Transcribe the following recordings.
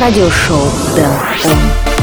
радиошоу Дэн Он.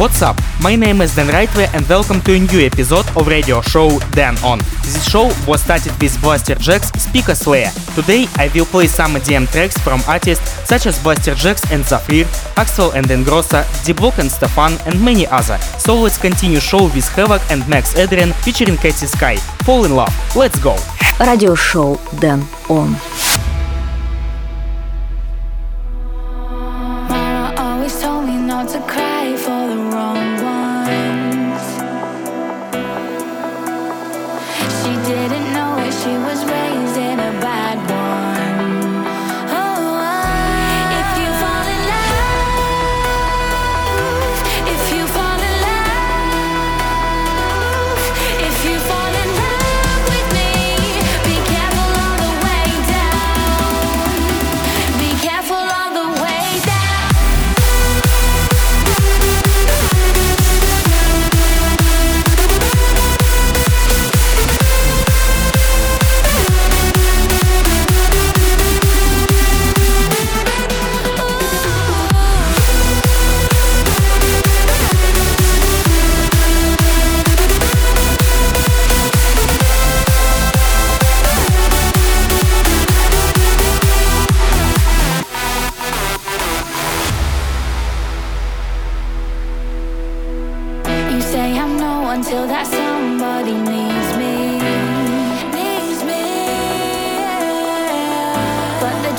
What's up? My name is Dan Rightway and welcome to a new episode of radio show Dan On. This show was started with Blasterjaxx Speaker Slayer. Today I will play some EDM tracks from artists such as Blasterjaxx and Zafrir, Axel and Engrossa, D-Block and S-te-Fan and many other. So let's continue show with Havoc and Max Adrian featuring Katie Sky. Fall in love. Let's go! Radio Show Dan On.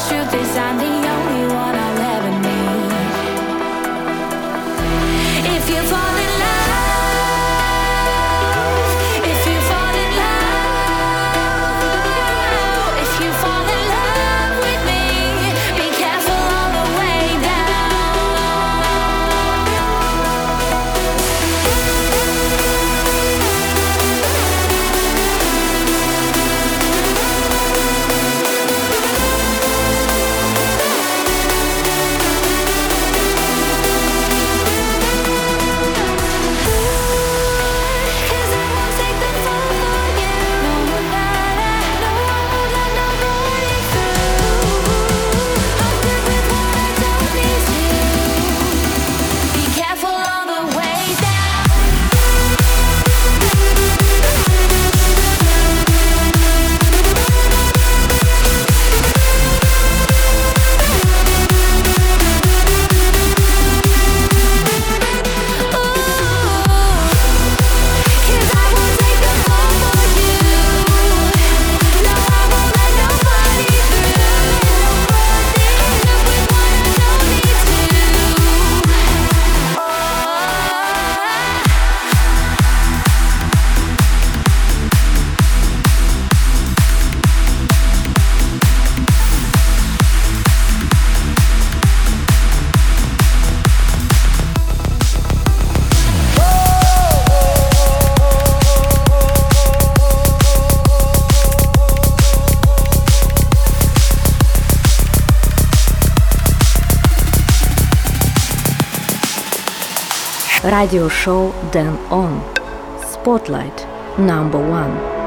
truth is I'm the Radio show Dan On Spotlight number one.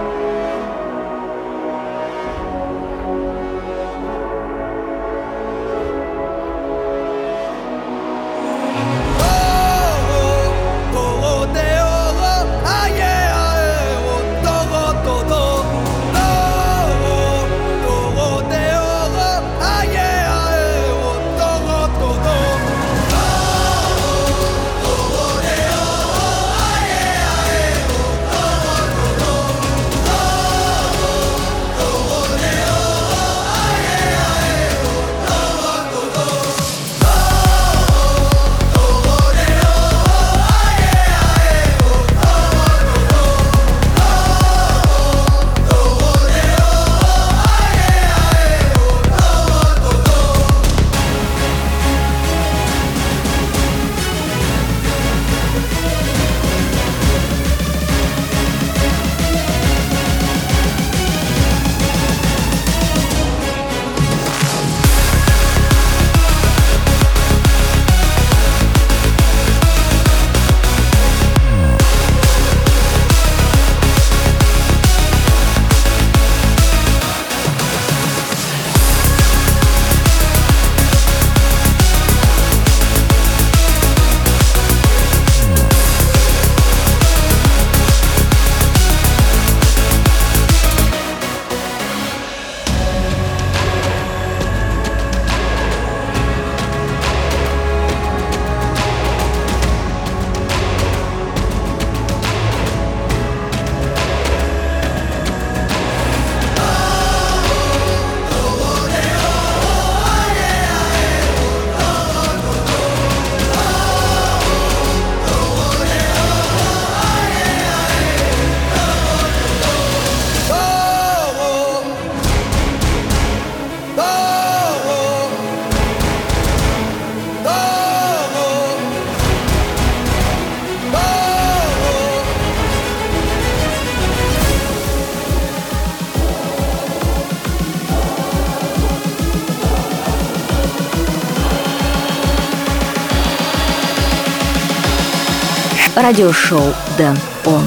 Радиошоу Дэн Он.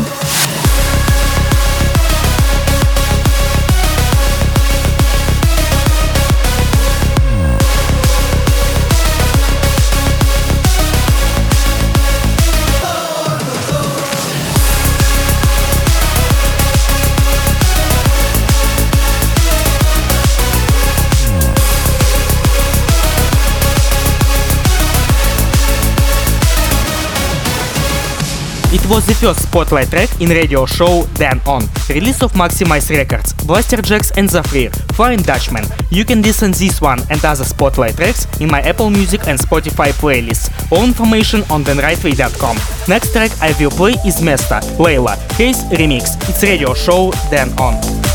Was the first spotlight track in radio show Dan On, release of Maxximize Records, Blasterjaxx and Zafrir, Flying Dutchman. You can listen this one and other spotlight tracks in my Apple Music and Spotify playlists. All information on danrightway.com. Next track I will play is Mesta, Layla, Case Remix. It's radio show Dan On.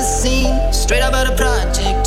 Straight up out of Project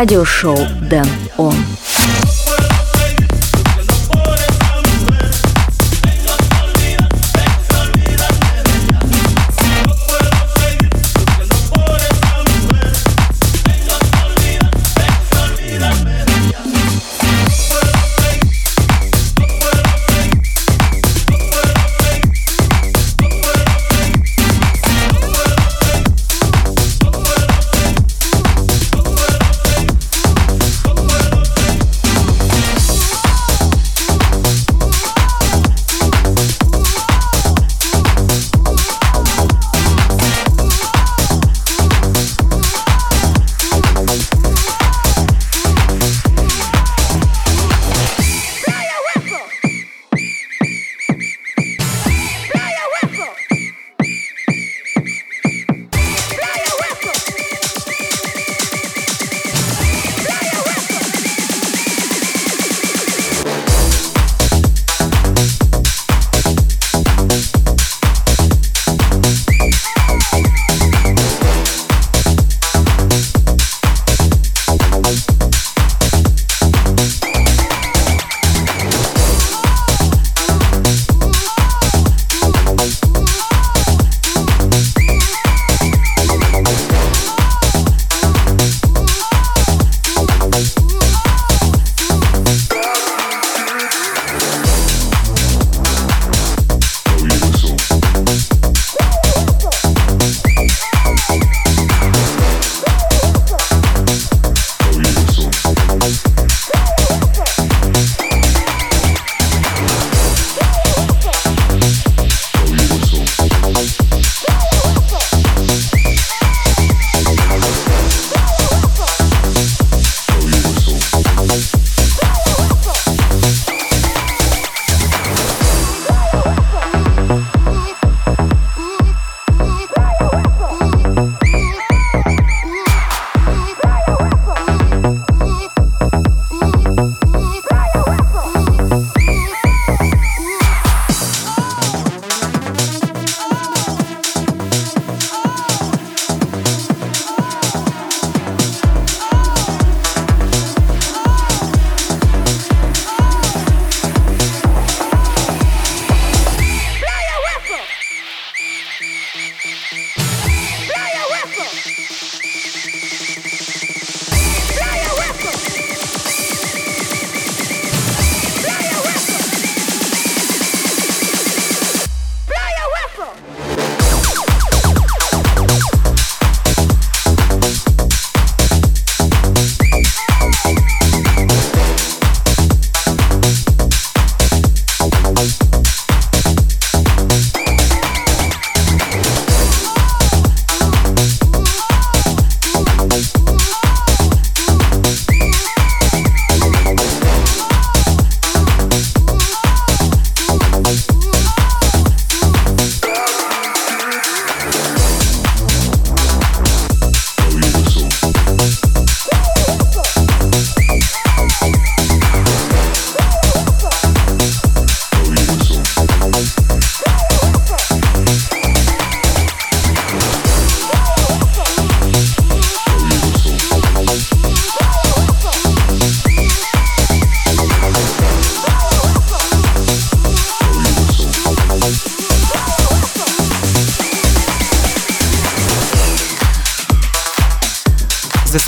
радиошоу Дэн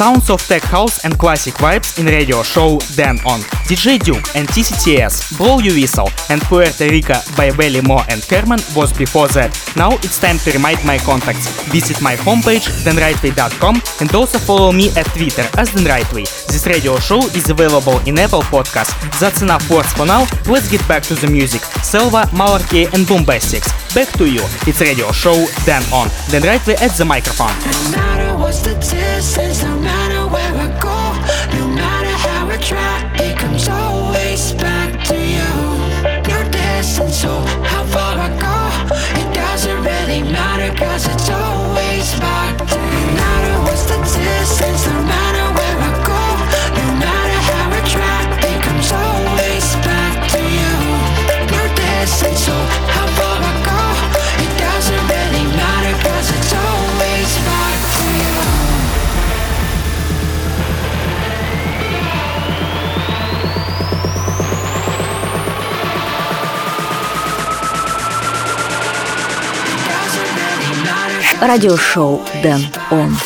sounds of tech house and classic vibes in radio show Dan On. DJ Duke and TCTS, Blow You Whistle and Puerto Rico by Belly Mo and Herman was before that. Now it's time to remind my contacts. Visit my homepage danrightway.com and also follow me at Twitter as danrightway. This radio show is available in Apple Podcasts. That's enough words for now. Let's get back to the music. Selva, Malarkey and Bombastics. Back to you. It's radio show Dan On. Dan Rightway at the microphone. Try, радиошоу «Дэн Он».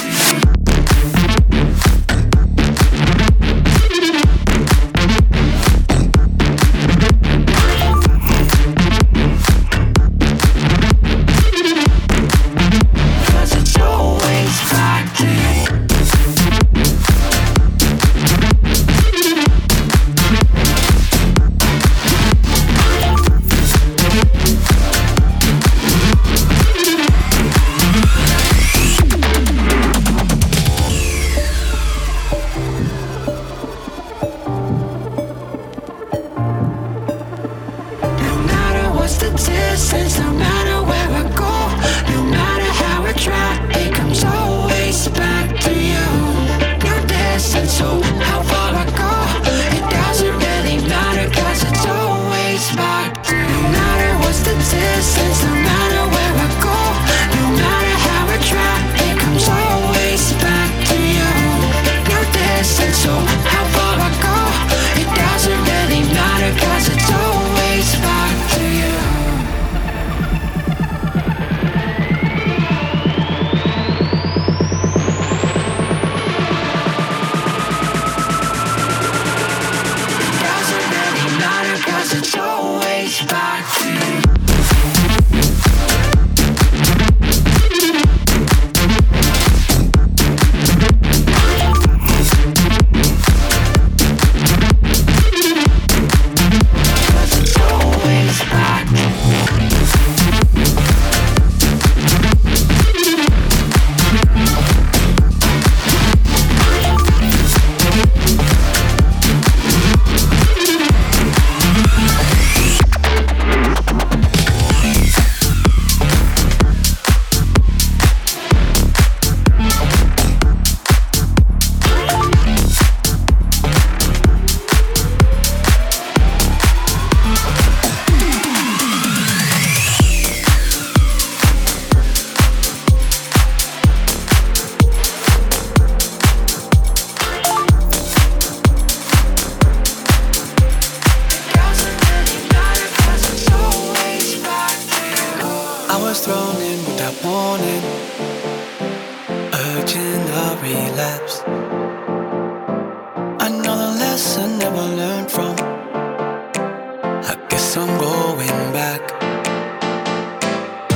I'm going back.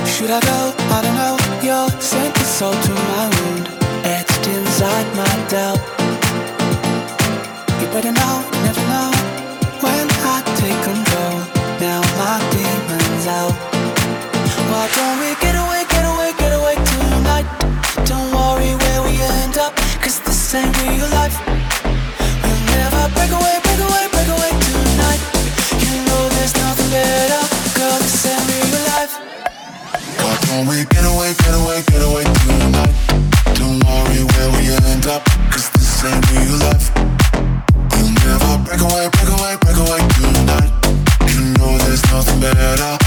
Should I go? I don't know. Your scent is salt to my wound, etched inside my doubt. You better know, never know when I take control. Now my demons out. Why don't we get away, get away, get away tonight? Don't worry where we end up, cause this ain't real life. When we get away, get away, get away tonight. Don't worry where we end up Cause this ain't real life. We'll never break away, break away, break away tonight. You know there's nothing better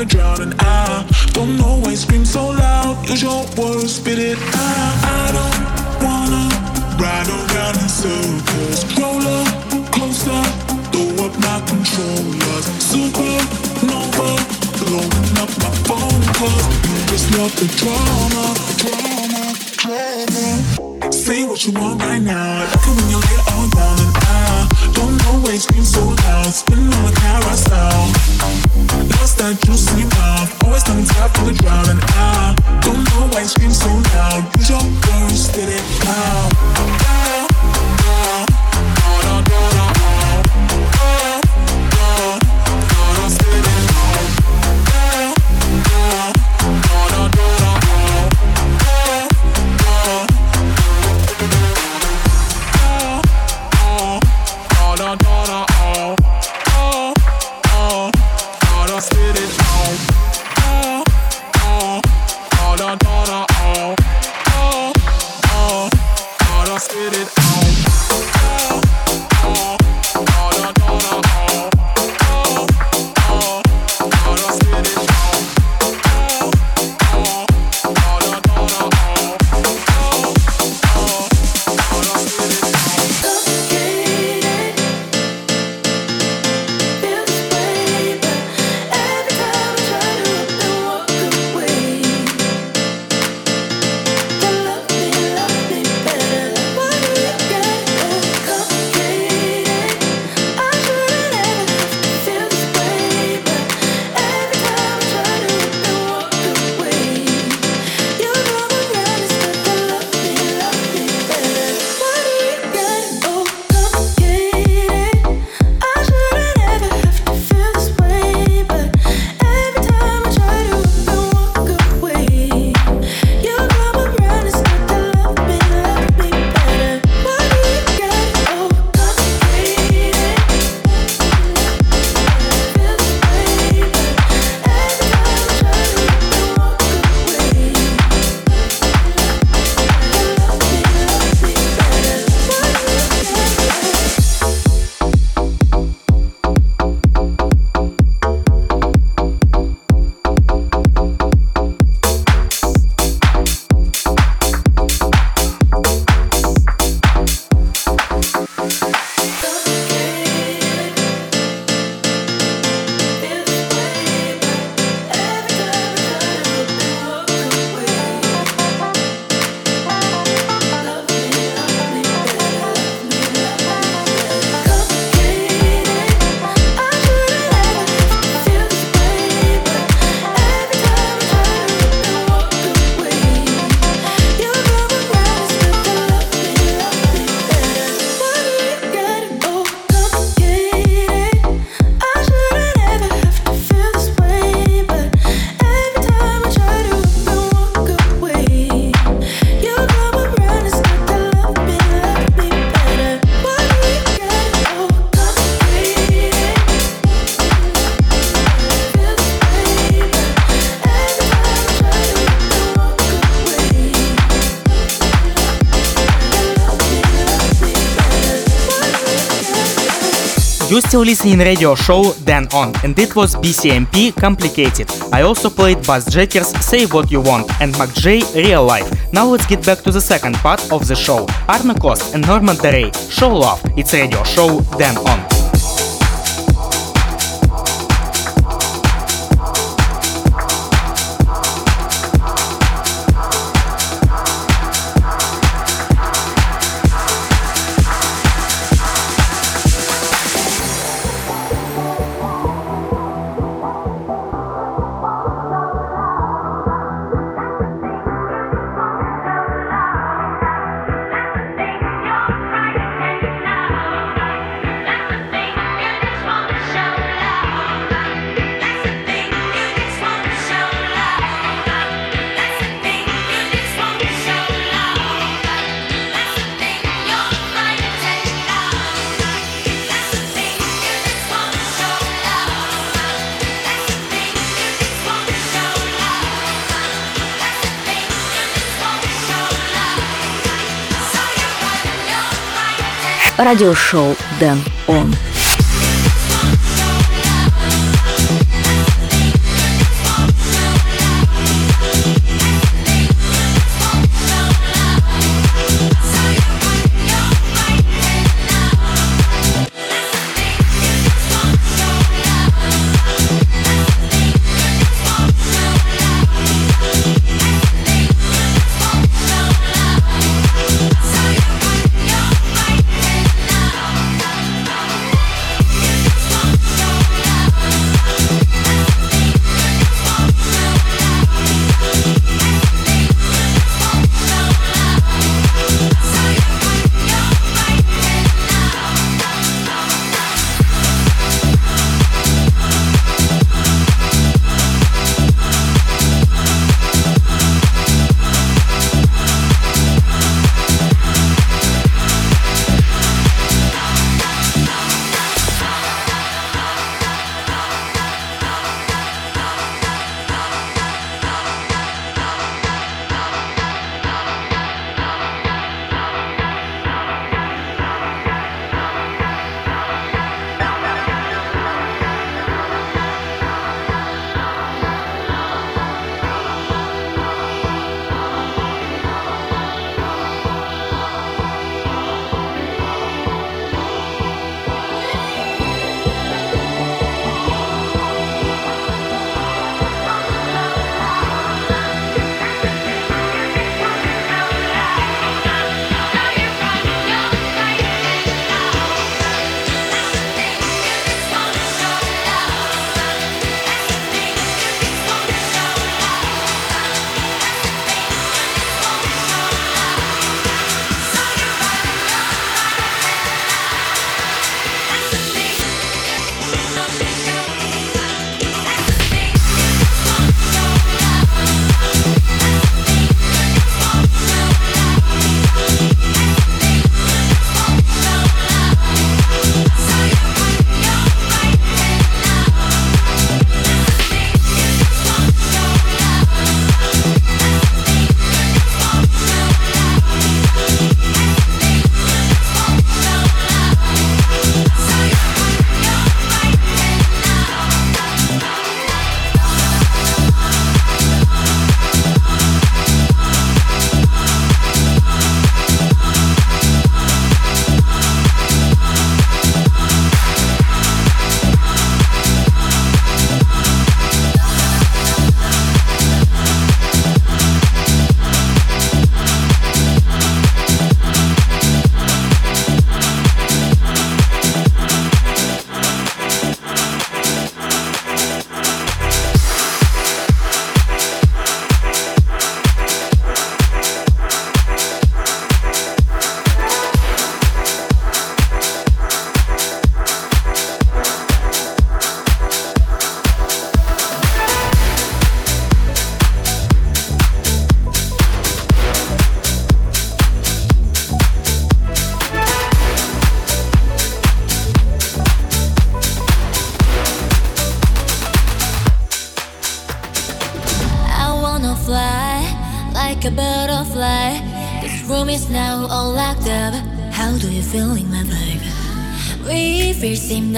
the ground I don't know why you scream so loud. Use your words, spit it out. I don't wanna ride around in circles. Roll up closer, throw up my controllers. Supernova, blowing up my phone calls. You just love the drama. Still listening radio show Dan On, and it was BCMP Complicated. I also played Buzzjackers Say What You Want and McJ Real Life. Now let's get back to the second part of the show. Arno Cost and Norman Doray, Show Love. It's radio show Dan On. Радиошоу Дэн Он.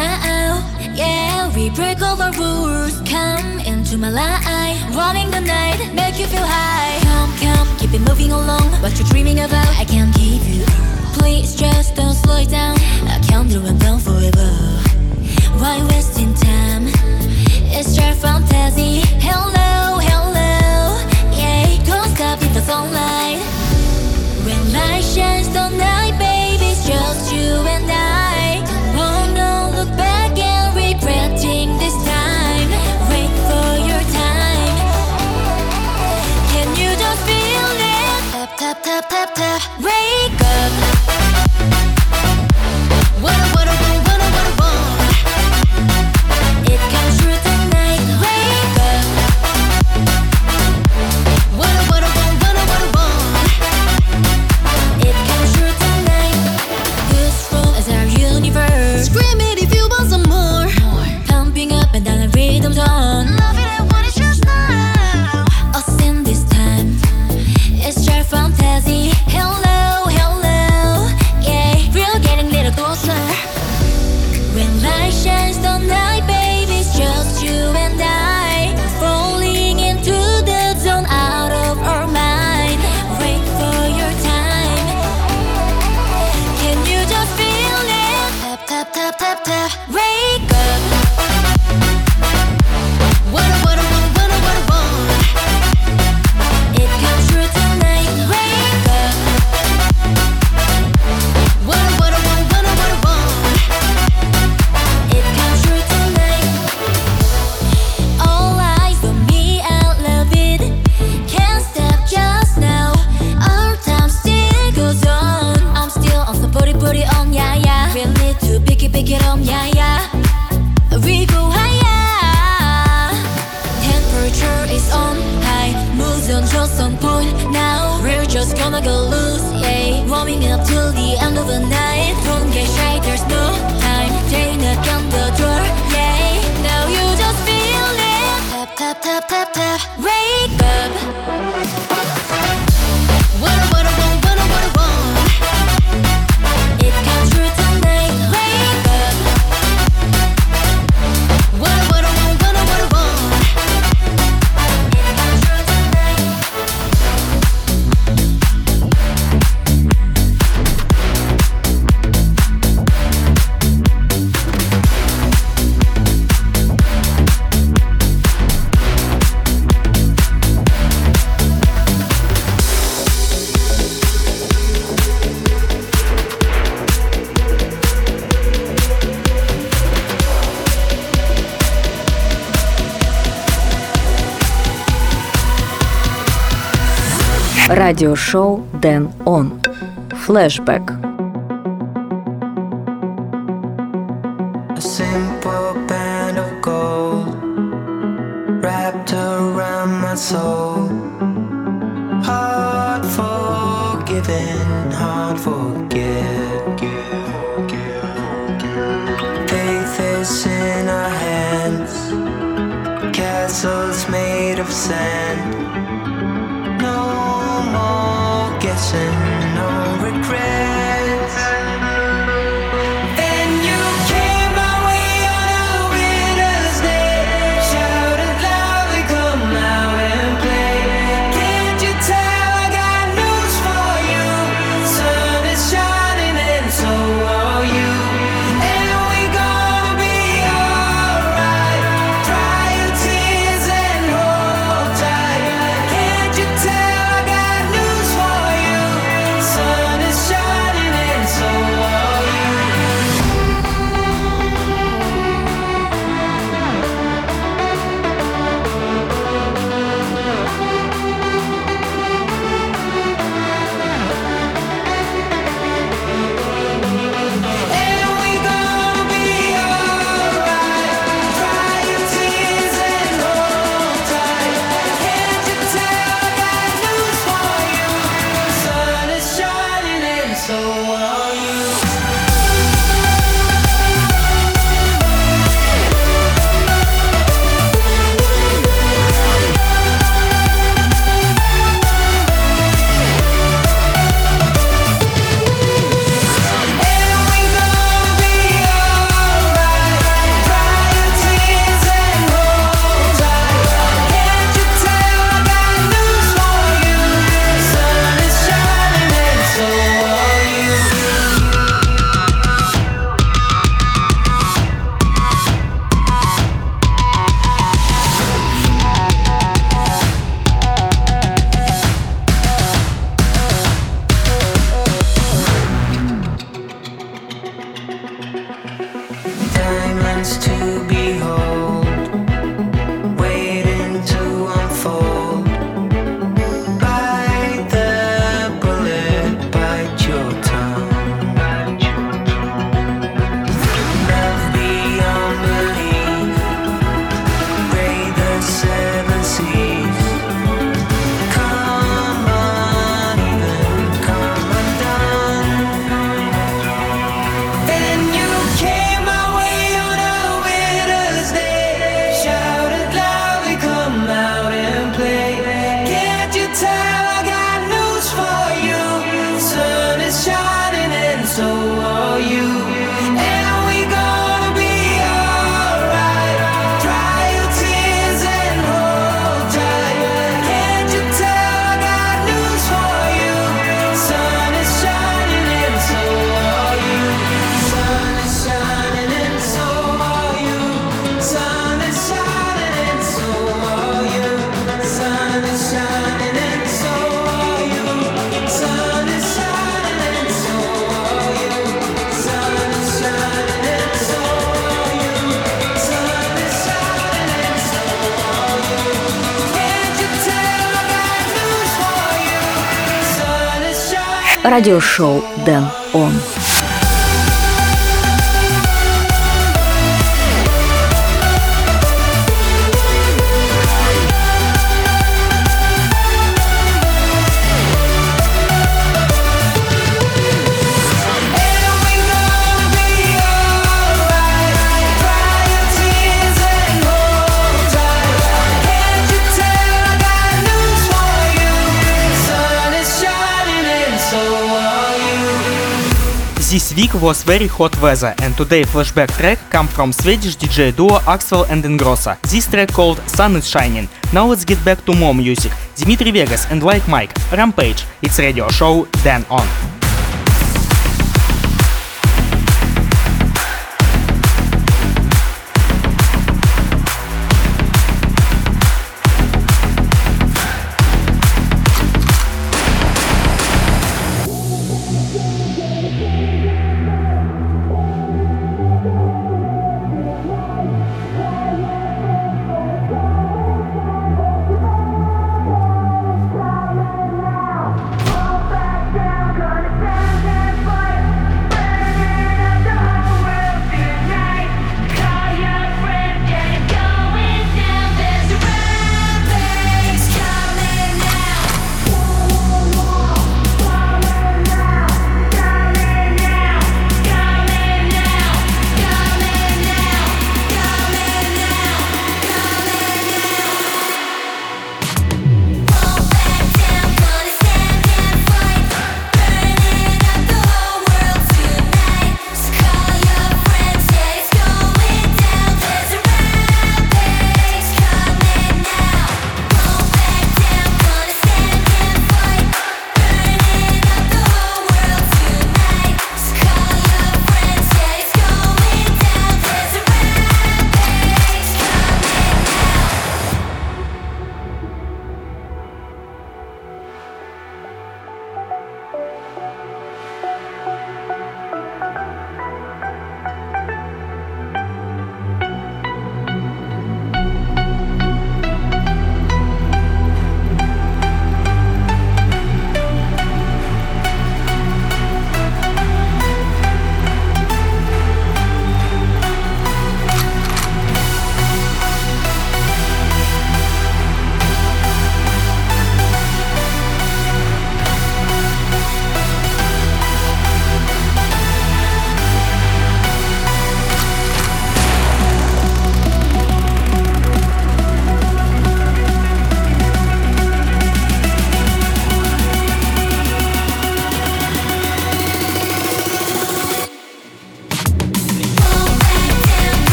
now. Yeah, we break all the rules. Come into my life, running the night, make you feel high. Come, come, keep it moving along. What you're dreaming about, I can give you. Please just don't slow it down. I can do it down forever. Why wasting time? It's your fantasy. Hello, hello, yeah. Don't stop with the sunlight. When light shines, don't night, baby. It's just you and I. tap, tap, tap. Wake радиошоу Дэн Он. Флэшбэк. no regret. Радиошоу Дэн This week was very hot weather and today flashback track come from Swedish DJ duo Axwell and Ingrosso. This track called Sun is Shining. Now let's get back to more music. Dimitri Vegas and Like Mike, Rampage. It's radio show Dan On.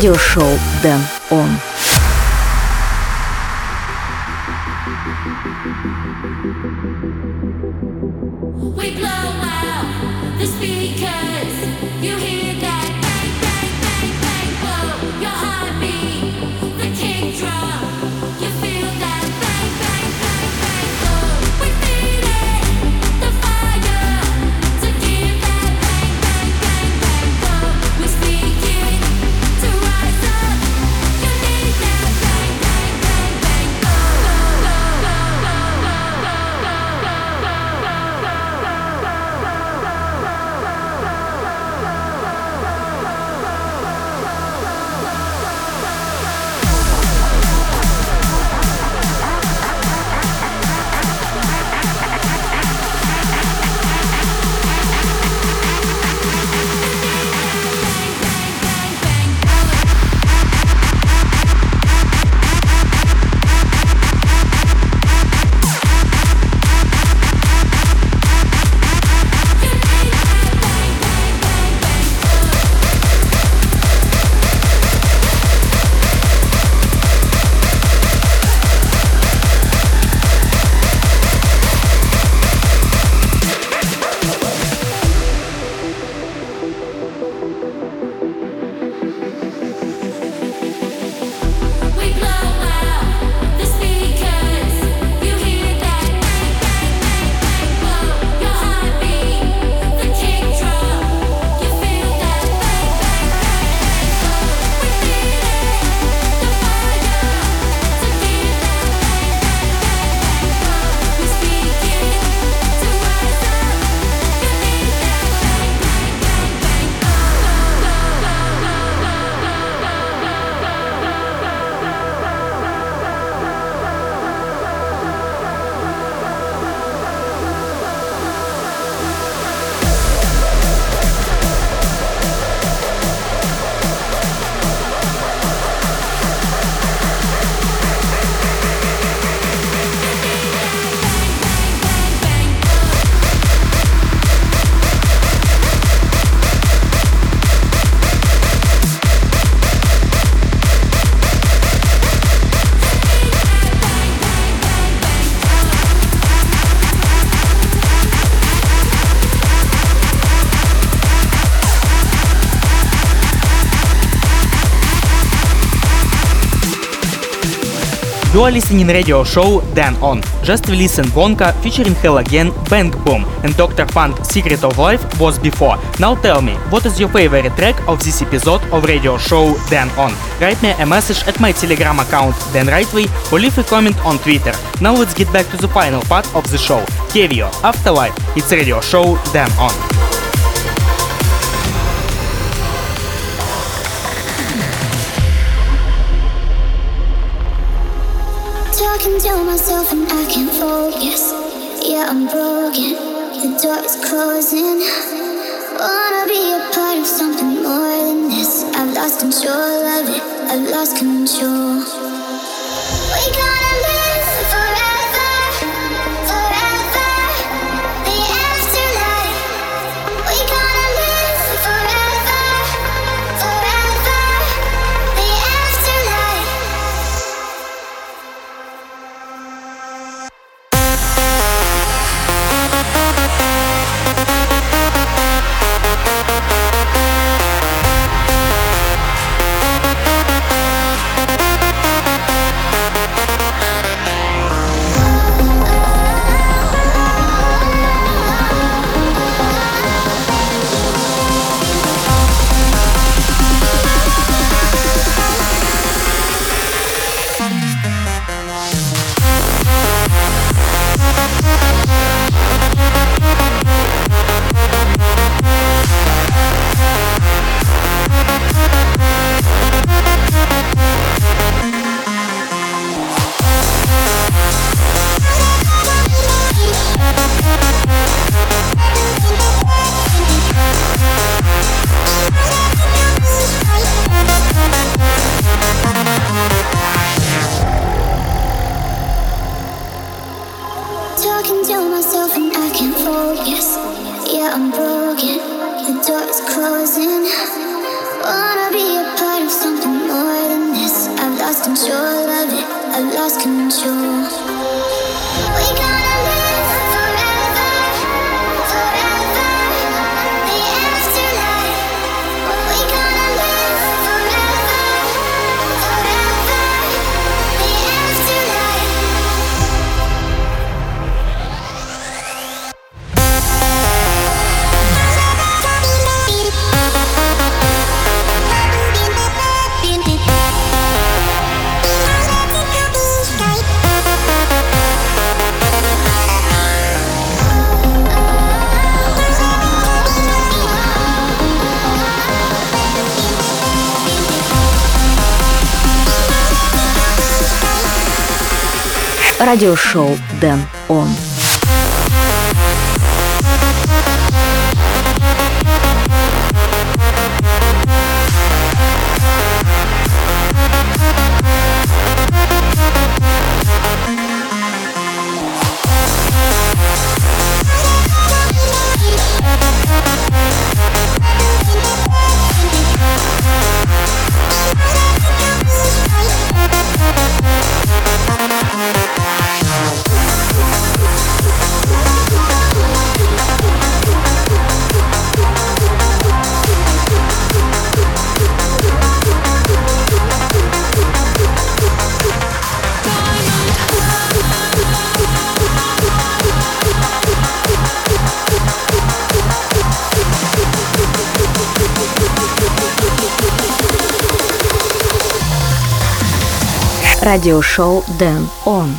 Радиошоу Дэн You are listening radio show Dan On. Just we listen Wonka featuring Hell Again, Bang Boom and Dr. Funk Secret of Life was before. Now tell me, what is your favorite track of this episode of radio show Dan On? Write me a message at my telegram account Dan Rightway or leave a comment on Twitter. Now let's get back to the final part of the show. Kevio, Afterlife, it's radio show Dan On. Talking tell myself and I can't focus. Yeah, I'm broken. The door is closing. Wanna be a part of something more than this. I've lost control of it. I've lost control. Радиошоу Дэн Он. Радиошоу Дэн Он.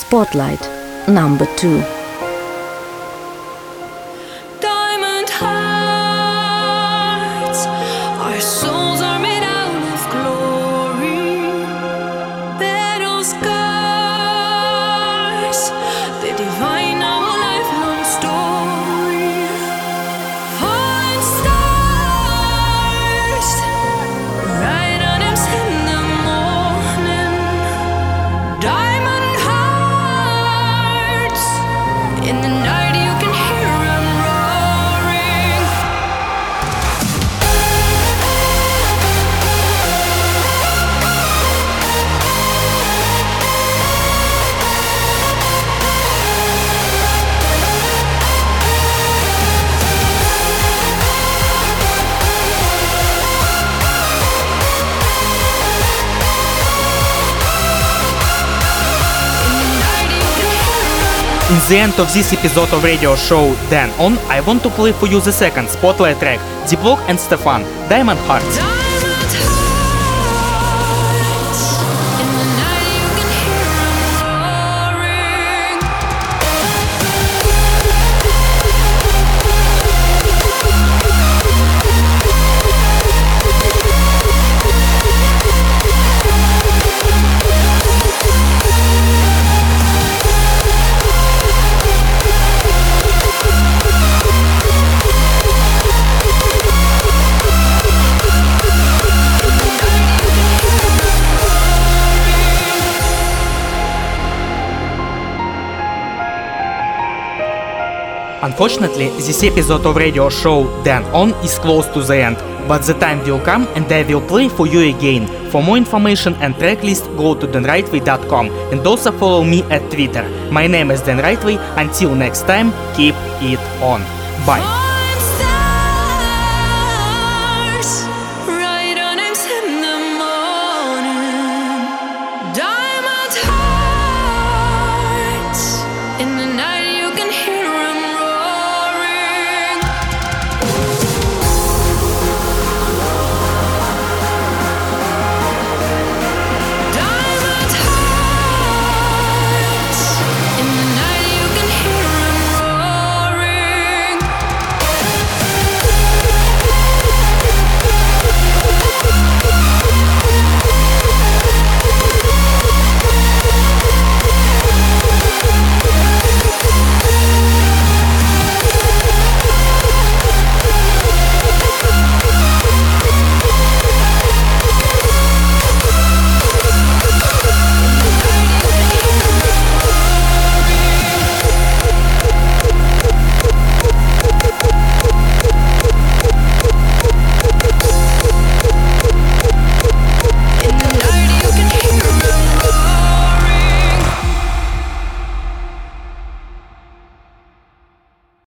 Spotlight. Number two. The end of this episode of radio show Dan On, I want to play for you the second spotlight track, Diplock and S-te-Fan, Diamond Hearts. Unfortunately, this episode of radio show Dan On is close to the end, but the time will come and I will play for you again. For more information and tracklist, go to danrightway.com and also follow me at Twitter. My name is Dan Rightway. Until next time, keep it on. Bye.